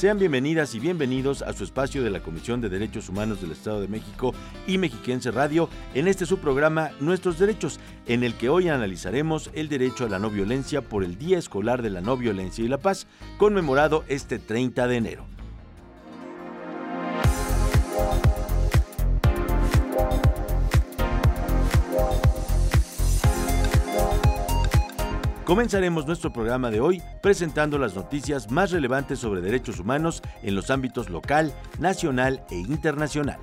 Sean bienvenidas y bienvenidos a su espacio de la Comisión de Derechos Humanos del Estado de México y Mexiquense Radio en este subprograma Nuestros Derechos, en el que hoy analizaremos el derecho a la no violencia por el Día Escolar de la No Violencia y la Paz, conmemorado este 30 de enero. Comenzaremos nuestro programa de hoy presentando las noticias más relevantes sobre derechos humanos en los ámbitos local, nacional e internacional.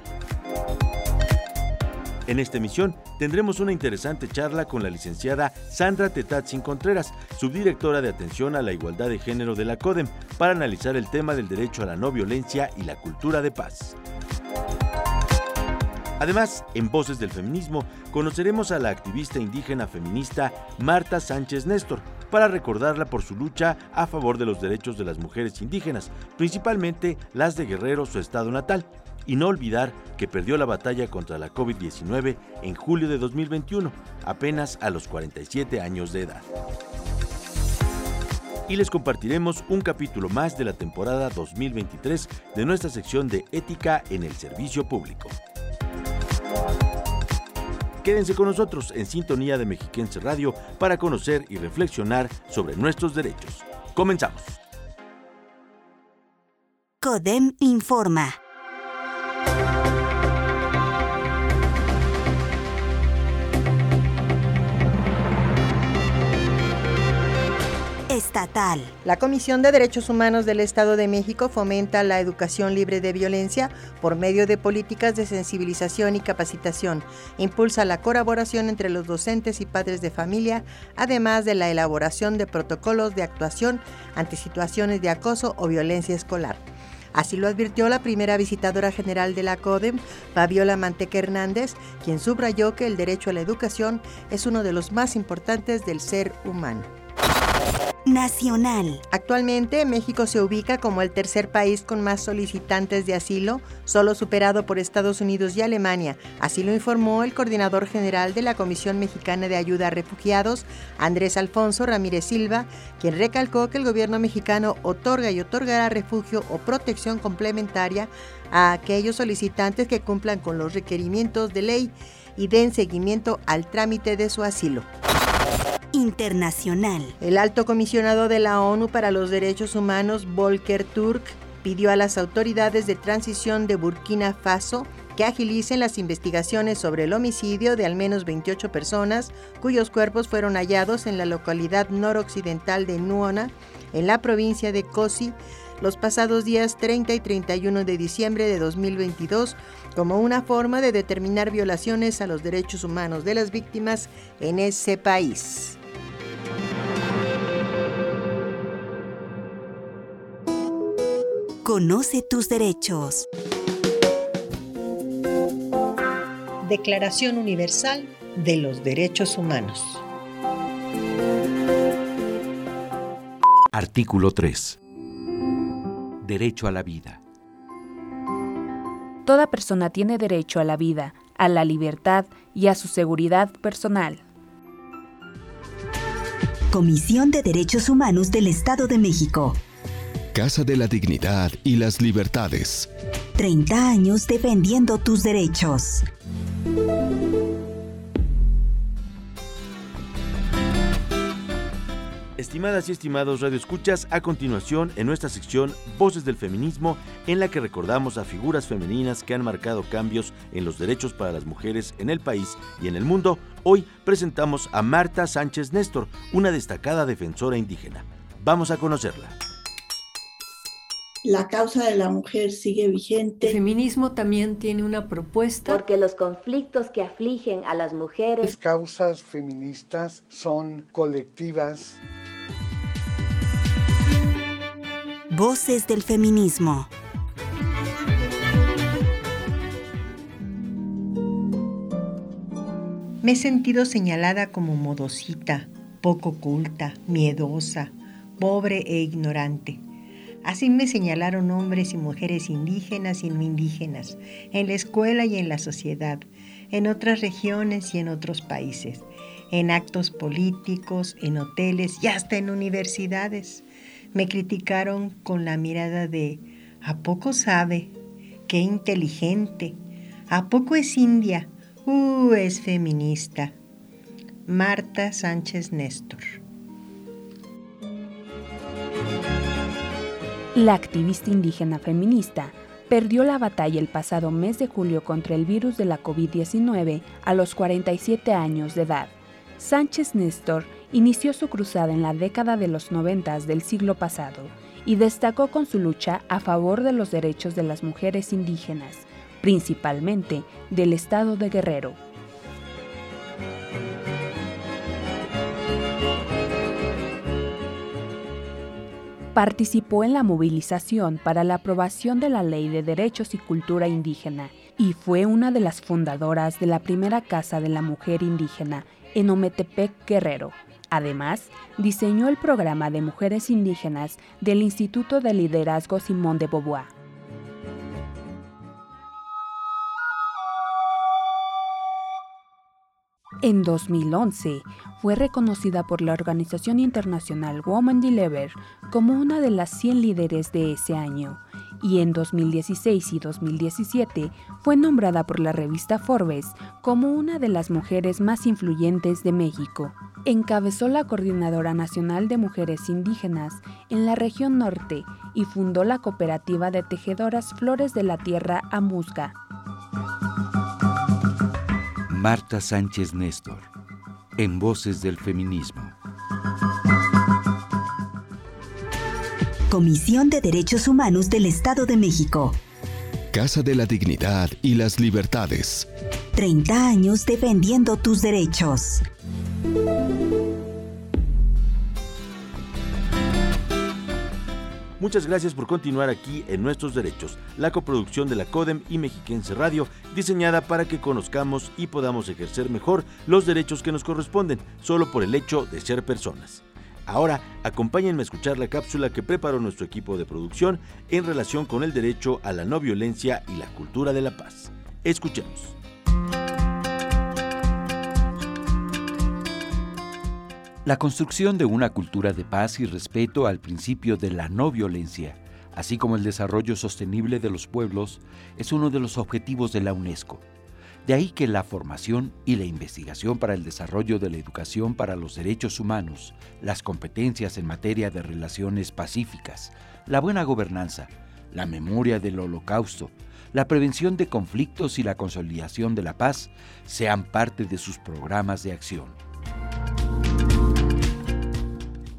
En esta emisión tendremos una interesante charla con la licenciada Sandra Tetatzin Contreras, subdirectora de Atención a la Igualdad de Género de la CODEM, para analizar el tema del derecho a la no violencia y la cultura de paz. Además, en Voces del Feminismo, conoceremos a la activista indígena feminista Marta Sánchez Néstor para recordarla por su lucha a favor de los derechos de las mujeres indígenas, principalmente las de Guerrero, su estado natal, y no olvidar que perdió la batalla contra la COVID-19 en julio de 2021, apenas a los 47 años de edad. Y les compartiremos un capítulo más de la temporada 2023 de nuestra sección de Ética en el Servicio Público. Quédense con nosotros en sintonía de Mexiquense Radio para conocer y reflexionar sobre nuestros derechos. Comenzamos. CODEM informa. La Comisión de Derechos Humanos del Estado de México fomenta la educación libre de violencia por medio de políticas de sensibilización y capacitación. Impulsa la colaboración entre los docentes y padres de familia, además de la elaboración de protocolos de actuación ante situaciones de acoso o violencia escolar. Así lo advirtió la primera visitadora general de la CODEM, Fabiola Manteca Hernández, quien subrayó que el derecho a la educación es uno de los más importantes del ser humano Actualmente México se ubica como el tercer país con más solicitantes de asilo, solo superado por Estados Unidos y Alemania. Así lo informó el coordinador general de la Comisión Mexicana de Ayuda a Refugiados, Andrés Alfonso Ramírez Silva, quien recalcó que el gobierno mexicano otorga y otorgará refugio o protección complementaria a aquellos solicitantes que cumplan con los requerimientos de ley y den seguimiento al trámite de su asilo internacional. El alto comisionado de la ONU para los Derechos Humanos, Volker Turk, pidió a las autoridades de transición de Burkina Faso que agilicen las investigaciones sobre el homicidio de al menos 28 personas cuyos cuerpos fueron hallados en la localidad noroccidental de Nuona, en la provincia de Kosi, los pasados días 30 y 31 de diciembre de 2022 como una forma de determinar violaciones a los derechos humanos de las víctimas en ese país. Conoce tus derechos. Declaración Universal de los Derechos Humanos. Artículo 3. Derecho a la vida. Toda persona tiene derecho a la vida, a la libertad y a su seguridad personal. Comisión de Derechos Humanos del Estado de México. Casa de la Dignidad y las Libertades. 30 años defendiendo tus derechos. Estimadas y estimados radioescuchas, a continuación en nuestra sección Voces del Feminismo, en la que recordamos a figuras femeninas que han marcado cambios en los derechos para las mujeres en el país y en el mundo, hoy presentamos a Marta Sánchez Néstor, una destacada defensora indígena. Vamos a conocerla la causa de la mujer sigue vigente. El feminismo también tiene una propuesta. Porque los conflictos que afligen a las mujeres. Las causas feministas son colectivas. Voces del feminismo. Me he sentido señalada como modosita, poco culta, miedosa, pobre e ignorante. Así me señalaron hombres y mujeres indígenas y no indígenas, en la escuela y en la sociedad, en otras regiones y en otros países, en actos políticos, en hoteles y hasta en universidades. Me criticaron con la mirada de, ¿a poco sabe? ¡Qué inteligente! ¿A poco es india? ¡Uh, es feminista! Marta Sánchez Néstor. La activista indígena feminista perdió la batalla el pasado mes de julio contra el virus de la COVID-19 a los 47 años de edad. Sánchez Néstor inició su cruzada en la década de los 90 del siglo pasado y destacó con su lucha a favor de los derechos de las mujeres indígenas, principalmente del estado de Guerrero. Participó en la movilización para la aprobación de la Ley de Derechos y Cultura Indígena y fue una de las fundadoras de la primera Casa de la Mujer Indígena en Ometepec, Guerrero, Además, diseñó el programa de mujeres indígenas del Instituto de Liderazgo Simón de Beauvoir. En 2011, fue reconocida por la organización internacional Women Deliver como una de las 100 líderes de ese año y en 2016 y 2017 fue nombrada por la revista Forbes como una de las mujeres más influyentes de México. Encabezó la Coordinadora Nacional de Mujeres Indígenas en la región norte y fundó la cooperativa de tejedoras Flores de la Tierra Amusga. Marta Sánchez Néstor, en Voces del Feminismo. Comisión de Derechos Humanos del Estado de México. Casa de la Dignidad y las Libertades. 30 años defendiendo tus derechos. Muchas gracias por continuar aquí en Nuestros Derechos, la coproducción de la CODEM y Mexiquense Radio, diseñada para que conozcamos y podamos ejercer mejor los derechos que nos corresponden, solo por el hecho de ser personas. Ahora, acompáñenme a escuchar la cápsula que preparó nuestro equipo de producción en relación con el derecho a la no violencia y la cultura de la paz. Escuchemos. La construcción de una cultura de paz y respeto al principio de la no violencia, así como el desarrollo sostenible de los pueblos, es uno de los objetivos de la UNESCO. De ahí que la formación y la investigación para el desarrollo de la educación para los derechos humanos, las competencias en materia de relaciones pacíficas, la buena gobernanza, la memoria del holocausto, la prevención de conflictos y la consolidación de la paz sean parte de sus programas de acción.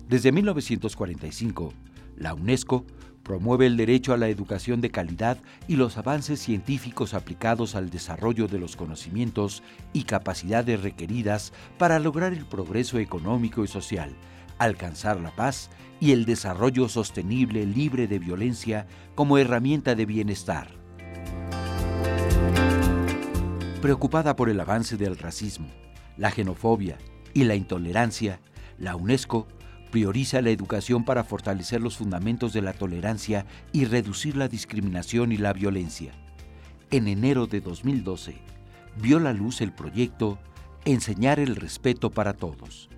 Desde 1945, la UNESCO promueve el derecho a la educación de calidad y los avances científicos aplicados al desarrollo de los conocimientos y capacidades requeridas para lograr el progreso económico y social, alcanzar la paz y el desarrollo sostenible libre de violencia como herramienta de bienestar. Preocupada por el avance del racismo, la xenofobia y la intolerancia, la UNESCO prioriza la educación para fortalecer los fundamentos de la tolerancia y reducir la discriminación y la violencia. En enero de 2012, vio la luz el proyecto Enseñar el Respeto para Todos,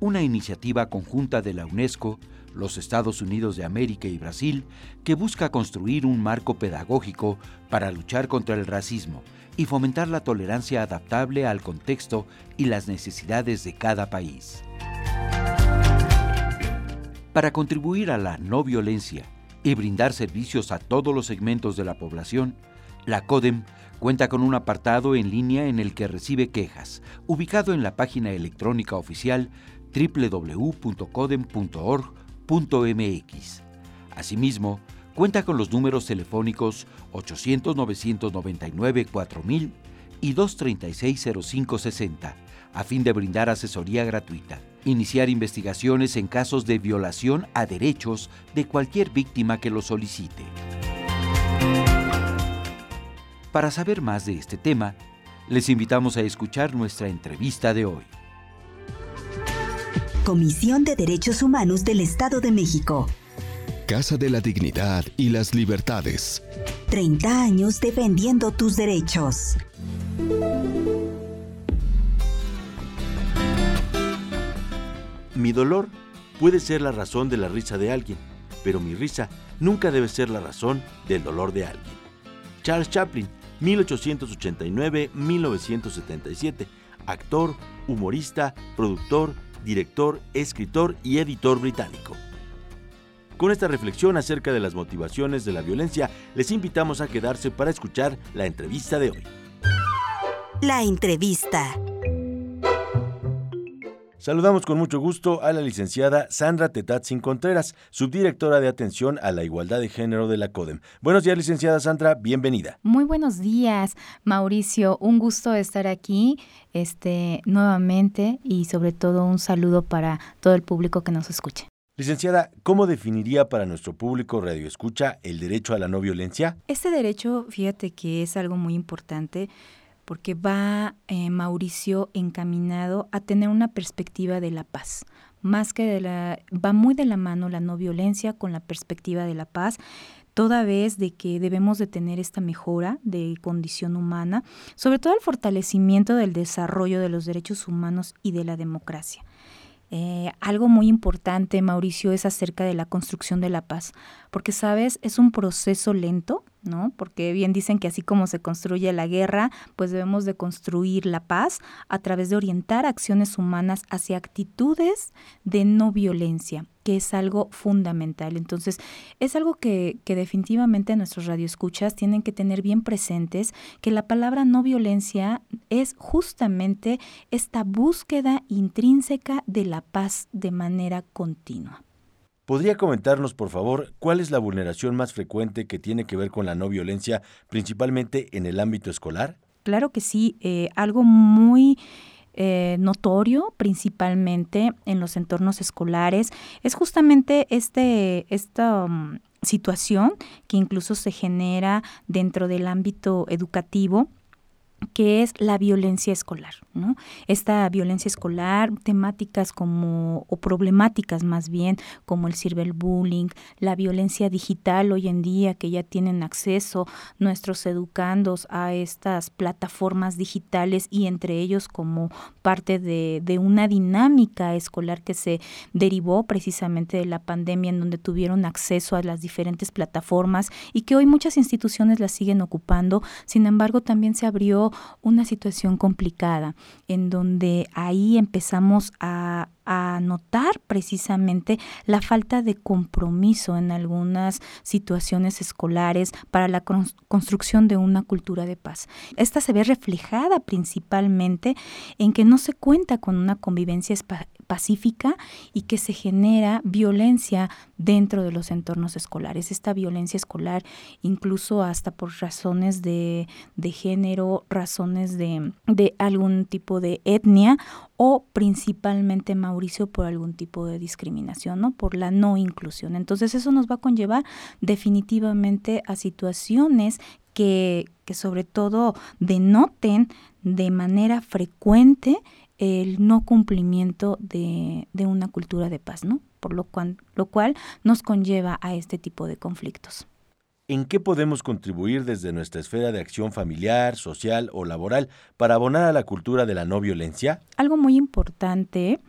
una iniciativa conjunta de la UNESCO, los Estados Unidos de América y Brasil que busca construir un marco pedagógico para luchar contra el racismo y fomentar la tolerancia adaptable al contexto y las necesidades de cada país. Para contribuir a la no violencia y brindar servicios a todos los segmentos de la población, la CODEM cuenta con un apartado en línea en el que recibe quejas, ubicado en la página electrónica oficial www.codem.org.mx. Asimismo, cuenta con los números telefónicos 800-999-4000 y 236-0560, a fin de brindar asesoría gratuita iniciar investigaciones en casos de violación a derechos de cualquier víctima que lo solicite. Para saber más de este tema, Les invitamos a escuchar nuestra entrevista de hoy. Comisión de Derechos Humanos del Estado de México. Casa de la Dignidad y las Libertades. 30 años defendiendo tus derechos. Mi dolor puede ser la razón de la risa de alguien, pero mi risa nunca debe ser la razón del dolor de alguien. Charles Chaplin, 1889-1977, actor, humorista, productor, director, escritor y editor británico. Con esta reflexión acerca de las motivaciones de la violencia, les invitamos a quedarse para escuchar la entrevista de hoy. La entrevista. Saludamos con mucho gusto a la licenciada Sandra Tetatzin Contreras, subdirectora de atención a la igualdad de género de la CODEM. Buenos días, licenciada Sandra, bienvenida. Muy buenos días, Mauricio. Un gusto estar aquí este, nuevamente y sobre todo un saludo para todo el público que nos escuche. Licenciada, ¿cómo definiría para nuestro público Radio Escucha el derecho a la no violencia? Este derecho, fíjate que es algo muy importante porque va eh, Mauricio encaminado a tener una perspectiva de la paz. Más que de la, va muy de la mano la no violencia con la perspectiva de la paz, toda vez de que debemos de tener esta mejora de condición humana, sobre todo el fortalecimiento del desarrollo de los derechos humanos y de la democracia. Eh, algo muy importante, Mauricio, es acerca de la construcción de la paz, porque, sabes, es un proceso lento, ¿no? Porque bien dicen que así como se construye la guerra, pues debemos de construir la paz a través de orientar acciones humanas hacia actitudes de no violencia que es algo fundamental. Entonces, es algo que, que definitivamente nuestros radioescuchas tienen que tener bien presentes, que la palabra no violencia es justamente esta búsqueda intrínseca de la paz de manera continua. ¿Podría comentarnos, por favor, cuál es la vulneración más frecuente que tiene que ver con la no violencia, principalmente en el ámbito escolar? Claro que sí, eh, algo muy eh, notorio principalmente en los entornos escolares es justamente este, esta um, situación que incluso se genera dentro del ámbito educativo que es la violencia escolar, ¿no? Esta violencia escolar, temáticas como, o problemáticas más bien, como el cyberbullying, la violencia digital hoy en día, que ya tienen acceso nuestros educandos a estas plataformas digitales y entre ellos como parte de, de una dinámica escolar que se derivó precisamente de la pandemia, en donde tuvieron acceso a las diferentes plataformas y que hoy muchas instituciones las siguen ocupando, sin embargo también se abrió una situación complicada en donde ahí empezamos a, a notar precisamente la falta de compromiso en algunas situaciones escolares para la construcción de una cultura de paz. Esta se ve reflejada principalmente en que no se cuenta con una convivencia pacífica y que se genera violencia dentro de los entornos escolares. Esta violencia escolar, incluso hasta por razones de, género, razones de, de algún tipo de etnia o principalmente, Mauricio, por algún tipo de discriminación, ¿no? Por la no inclusión. Entonces eso nos va a conllevar definitivamente a situaciones que, que sobre todo denoten de manera frecuente el no cumplimiento de, de una cultura de paz, ¿no? Por lo cual, lo cual nos conlleva a este tipo de conflictos. ¿En qué podemos contribuir desde nuestra esfera de acción familiar, social o laboral para abonar a la cultura de la no violencia? Algo muy importante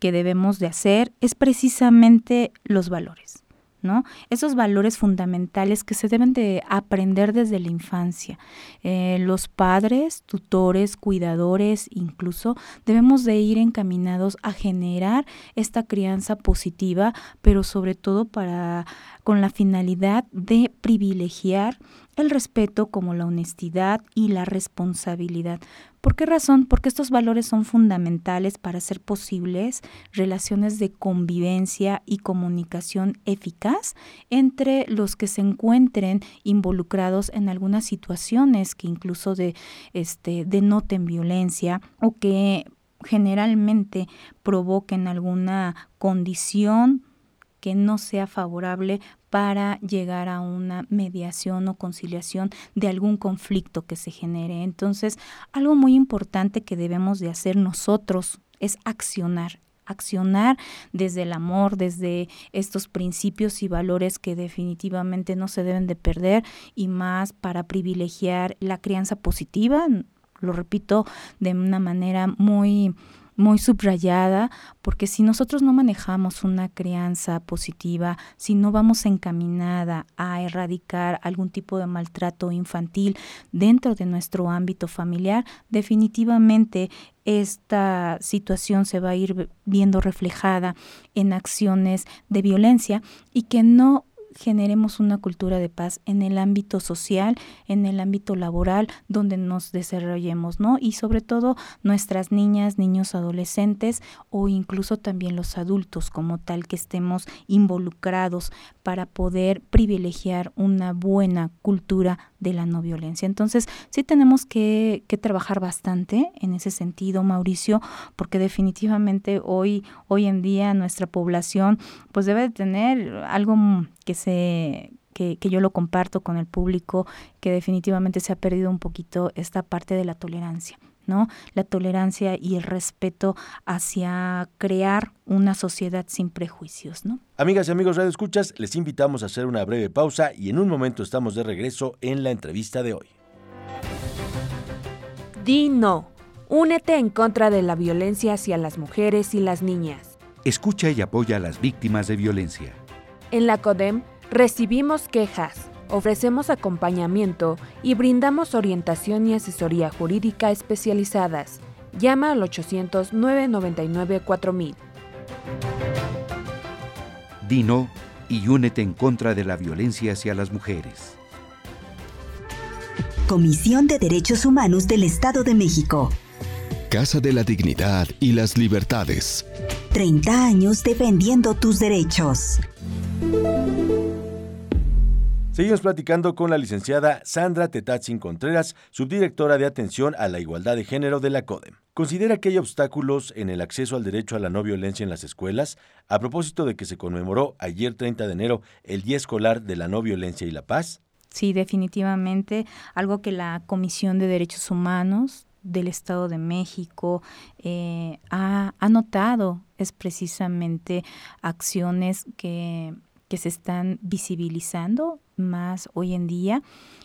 que debemos de hacer es precisamente los valores. Esos valores fundamentales que se deben de aprender desde la infancia. Eh, los padres, tutores, cuidadores, incluso, debemos de ir encaminados a generar esta crianza positiva, pero sobre todo para con la finalidad de privilegiar el respeto como la honestidad y la responsabilidad. ¿Por qué razón? Porque estos valores son fundamentales para hacer posibles relaciones de convivencia y comunicación eficaz entre los que se encuentren involucrados en algunas situaciones que incluso de, este, denoten violencia o que generalmente provoquen alguna condición que no sea favorable para llegar a una mediación o conciliación de algún conflicto que se genere. Entonces, algo muy importante que debemos de hacer nosotros es accionar, accionar desde el amor, desde estos principios y valores que definitivamente no se deben de perder y más para privilegiar la crianza positiva, lo repito de una manera muy muy subrayada, porque si nosotros no manejamos una crianza positiva, si no vamos encaminada a erradicar algún tipo de maltrato infantil dentro de nuestro ámbito familiar, definitivamente esta situación se va a ir viendo reflejada en acciones de violencia y que no generemos una cultura de paz en el ámbito social, en el ámbito laboral, donde nos desarrollemos, ¿no? Y sobre todo nuestras niñas, niños, adolescentes o incluso también los adultos como tal que estemos involucrados para poder privilegiar una buena cultura de la no violencia. Entonces, sí tenemos que, que trabajar bastante en ese sentido, Mauricio, porque definitivamente hoy, hoy en día nuestra población pues debe tener algo que se que, que, yo lo comparto con el público, que definitivamente se ha perdido un poquito esta parte de la tolerancia. ¿no? La tolerancia y el respeto hacia crear una sociedad sin prejuicios, ¿no? Amigas y amigos Radio Escuchas, les invitamos a hacer una breve pausa y en un momento estamos de regreso en la entrevista de hoy. Di no. Únete en contra de la violencia hacia las mujeres y las niñas. Escucha y apoya a las víctimas de violencia. En la CODEM recibimos quejas Ofrecemos acompañamiento y brindamos orientación y asesoría jurídica especializadas. Llama al 800-999-4000. Dino y únete en contra de la violencia hacia las mujeres. Comisión de Derechos Humanos del Estado de México. Casa de la Dignidad y las Libertades. 30 años defendiendo tus derechos. Seguimos platicando con la licenciada Sandra Tetatzin Contreras, subdirectora de Atención a la Igualdad de Género de la CODEM. ¿Considera que hay obstáculos en el acceso al derecho a la no violencia en las escuelas? A propósito de que se conmemoró ayer 30 de enero el Día Escolar de la No Violencia y la Paz. Sí, definitivamente. Algo que la Comisión de Derechos Humanos del Estado de México eh, ha, ha notado es precisamente acciones que que se están visibilizando más hoy en día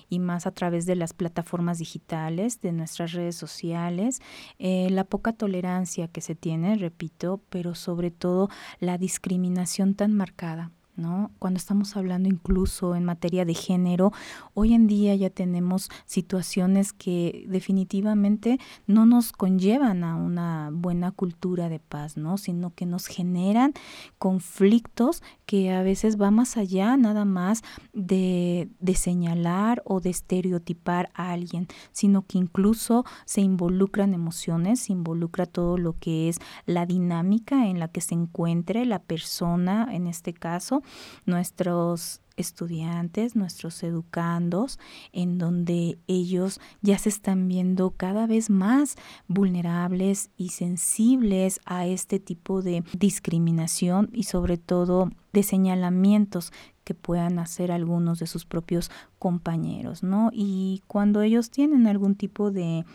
y más a través de las plataformas digitales, de nuestras redes sociales, eh, la poca tolerancia que se tiene, repito, pero sobre todo la discriminación tan marcada ¿no? Cuando estamos hablando incluso en materia de género, hoy en día ya tenemos situaciones que definitivamente no nos conllevan a una buena cultura de paz, ¿no? Sino que nos generan conflictos que a veces va más allá nada más de, de señalar o de estereotipar a alguien, sino que incluso se involucran emociones, se involucra todo lo que es la dinámica en la que se encuentre la persona, en este caso, nuestros estudiantes, nuestros educandos, en donde ellos ya se están viendo cada vez más vulnerables y sensibles a este tipo de discriminación y sobre todo de señalamientos que puedan hacer algunos de sus propios compañeros, ¿no? Y cuando ellos tienen algún tipo de,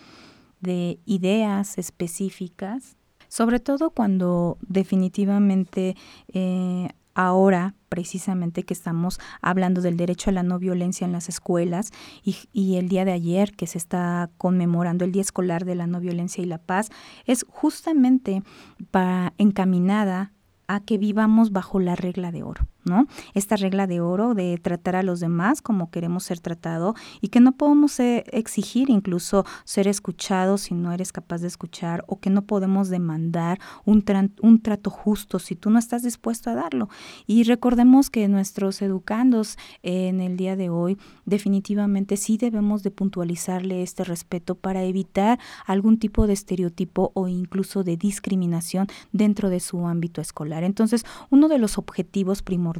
de ideas específicas, sobre todo cuando definitivamente eh, ahora precisamente que estamos hablando del derecho a la no violencia en las escuelas y, y, el día de ayer que se está conmemorando el Día Escolar de la No Violencia y la Paz, es justamente para, encaminada a que vivamos bajo la regla de oro. ¿No? Esta regla de oro de tratar a los demás como queremos ser tratado y que no podemos eh, exigir incluso ser escuchados si no eres capaz de escuchar o que no podemos demandar un, un trato justo si tú no estás dispuesto a darlo. Y recordemos que nuestros educandos en el día de hoy definitivamente sí debemos de puntualizarle este respeto para evitar algún tipo de estereotipo o incluso de discriminación dentro de su ámbito escolar. Entonces, uno de los objetivos primordiales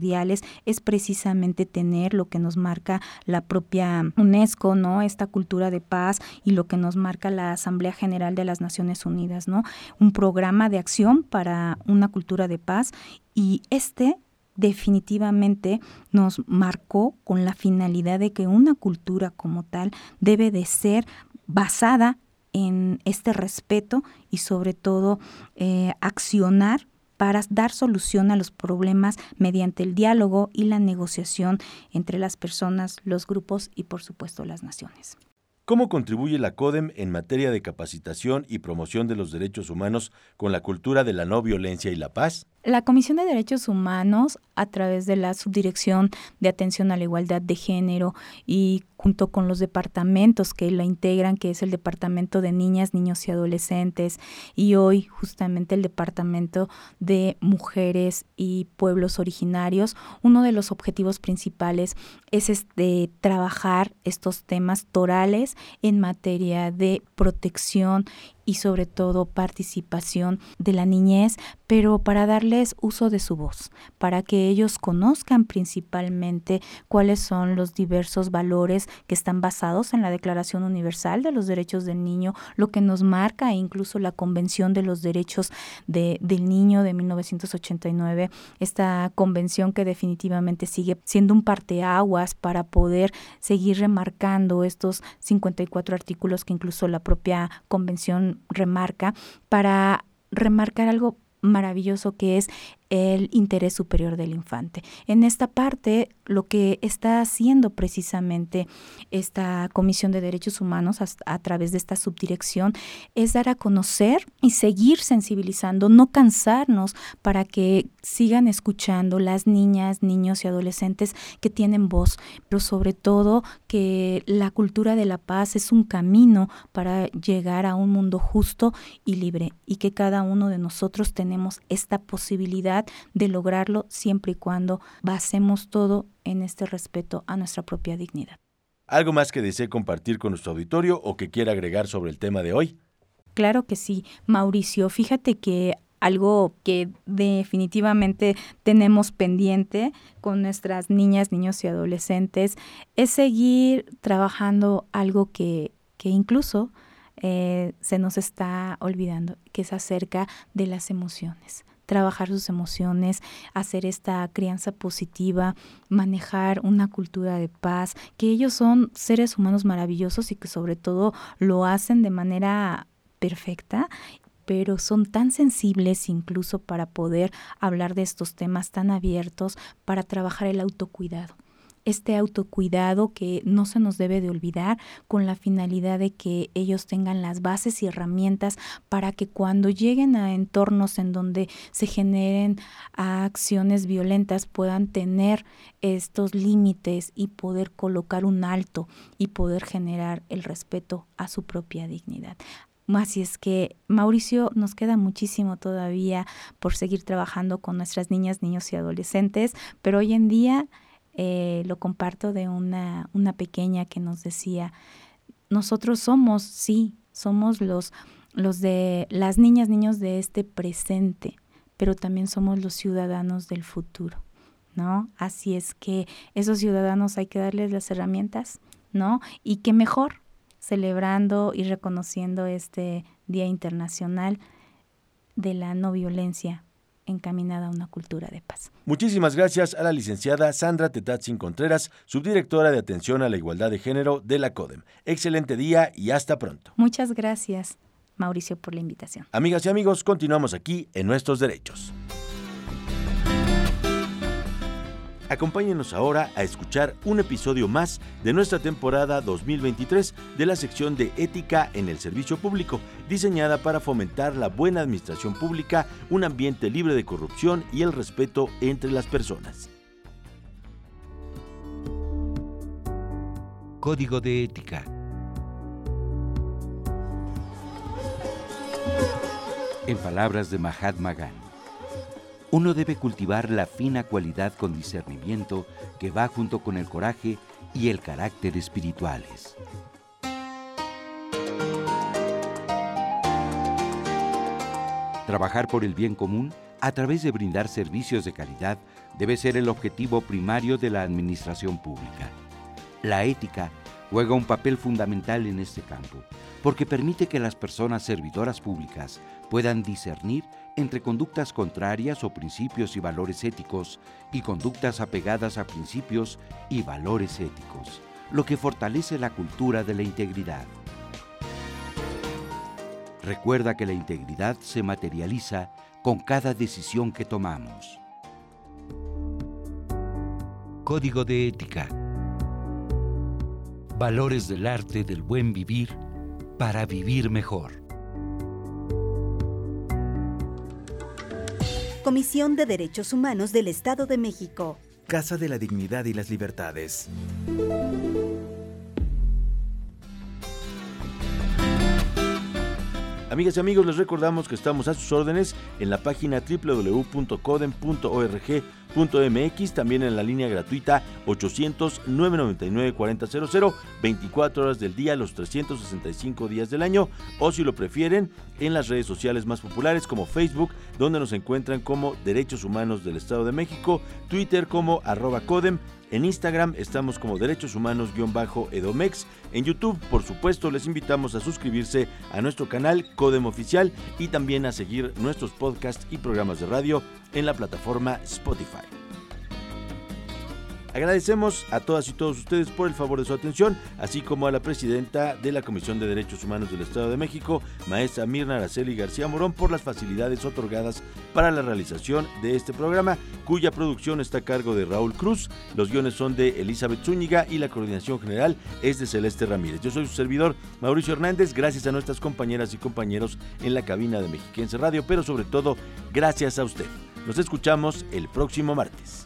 es precisamente tener lo que nos marca la propia UNESCO, ¿no? Esta cultura de paz y lo que nos marca la Asamblea General de las Naciones Unidas, ¿no? Un programa de acción para una cultura de paz y este definitivamente nos marcó con la finalidad de que una cultura como tal debe de ser basada en este respeto y sobre todo eh, accionar para dar solución a los problemas mediante el diálogo y la negociación entre las personas, los grupos y por supuesto las naciones. ¿Cómo contribuye la CODEM en materia de capacitación y promoción de los derechos humanos con la cultura de la no violencia y la paz? La Comisión de Derechos Humanos, a través de la Subdirección de Atención a la Igualdad de Género y junto con los departamentos que la integran, que es el Departamento de Niñas, Niños y Adolescentes, y hoy justamente el Departamento de Mujeres y Pueblos Originarios, uno de los objetivos principales es este, trabajar estos temas torales en materia de protección y sobre todo participación de la niñez, pero para darles uso de su voz, para que ellos conozcan principalmente cuáles son los diversos valores que están basados en la Declaración Universal de los Derechos del Niño, lo que nos marca incluso la Convención de los Derechos de, del Niño de 1989, esta convención que definitivamente sigue siendo un parteaguas para poder seguir remarcando estos 54 artículos que incluso la propia convención remarca para remarcar algo maravilloso que es el interés superior del infante. En esta parte, lo que está haciendo precisamente esta Comisión de Derechos Humanos a, través de esta subdirección es dar a conocer y seguir sensibilizando, no cansarnos para que sigan escuchando las niñas, niños y adolescentes que tienen voz, pero sobre todo que la cultura de la paz es un camino para llegar a un mundo justo y libre y que cada uno de nosotros tenemos esta posibilidad de lograrlo siempre y cuando basemos todo en este respeto a nuestra propia dignidad. ¿Algo más que desee compartir con nuestro auditorio o que quiera agregar sobre el tema de hoy? Claro que sí, Mauricio. Fíjate que algo que definitivamente tenemos pendiente con nuestras niñas, niños y adolescentes es seguir trabajando algo que, que incluso eh, se nos está olvidando, que es acerca de las emociones trabajar sus emociones, hacer esta crianza positiva, manejar una cultura de paz, que ellos son seres humanos maravillosos y que sobre todo lo hacen de manera perfecta pero son tan sensibles incluso para poder hablar de estos temas tan abiertos, para trabajar el autocuidado este autocuidado que no se nos debe de olvidar con la finalidad de que ellos tengan las bases y herramientas para que cuando lleguen a entornos en donde se generen acciones violentas puedan tener estos límites y poder colocar un alto y poder generar el respeto a su propia dignidad. Así es que, Mauricio, nos queda muchísimo todavía por seguir trabajando con nuestras niñas, niños y adolescentes, pero hoy en día eh, lo comparto de una, una pequeña que nos decía, nosotros somos, sí, somos los, los de las niñas, niños de este presente, pero también somos los ciudadanos del futuro, ¿no? Así es que esos ciudadanos hay que darles las herramientas, ¿no? Y qué mejor celebrando y reconociendo este Día Internacional de la No Violencia encaminada a una cultura de paz. Muchísimas gracias a la licenciada Sandra Tetatzin Contreras, subdirectora de Atención a la Igualdad de Género de la CODEM. Excelente día y hasta pronto. Muchas gracias, Mauricio, por la invitación. Amigas y amigos, continuamos aquí en Nuestros Derechos. Acompáñenos ahora a escuchar un episodio más de nuestra temporada 2023 de la sección de Ética en el Servicio Público, diseñada para fomentar la buena administración pública, un ambiente libre de corrupción y el respeto entre las personas. Código de Ética. En palabras de Mahatma Gandhi uno debe cultivar la fina cualidad con discernimiento que va junto con el coraje y el carácter espirituales. Trabajar por el bien común a través de brindar servicios de calidad debe ser el objetivo primario de la administración pública. La ética juega un papel fundamental en este campo, porque permite que las personas servidoras públicas puedan discernir entre conductas contrarias o principios y valores éticos y conductas apegadas a principios y valores éticos, lo que fortalece la cultura de la integridad. Recuerda que la integridad se materializa con cada decisión que tomamos. Código de Ética. Valores del arte del buen vivir para vivir mejor. Comisión de Derechos Humanos del Estado de México. Casa de la Dignidad y las Libertades. Amigas y amigos, les recordamos que estamos a sus órdenes en la página www.coden.org.mx, también en la línea gratuita 800-999-4000, 24 horas del día, los 365 días del año, o si lo prefieren, en las redes sociales más populares como Facebook, donde nos encuentran como Derechos Humanos del Estado de México, Twitter como arroba codem, en Instagram estamos como Derechos Humanos-Edomex. En YouTube, por supuesto, les invitamos a suscribirse a nuestro canal Codem Oficial y también a seguir nuestros podcasts y programas de radio en la plataforma Spotify. Agradecemos a todas y todos ustedes por el favor de su atención, así como a la presidenta de la Comisión de Derechos Humanos del Estado de México, maestra Mirna Araceli García Morón, por las facilidades otorgadas para la realización de este programa, cuya producción está a cargo de Raúl Cruz. Los guiones son de Elizabeth Zúñiga y la coordinación general es de Celeste Ramírez. Yo soy su servidor, Mauricio Hernández, gracias a nuestras compañeras y compañeros en la cabina de Mexiquense Radio, pero sobre todo, gracias a usted. Nos escuchamos el próximo martes.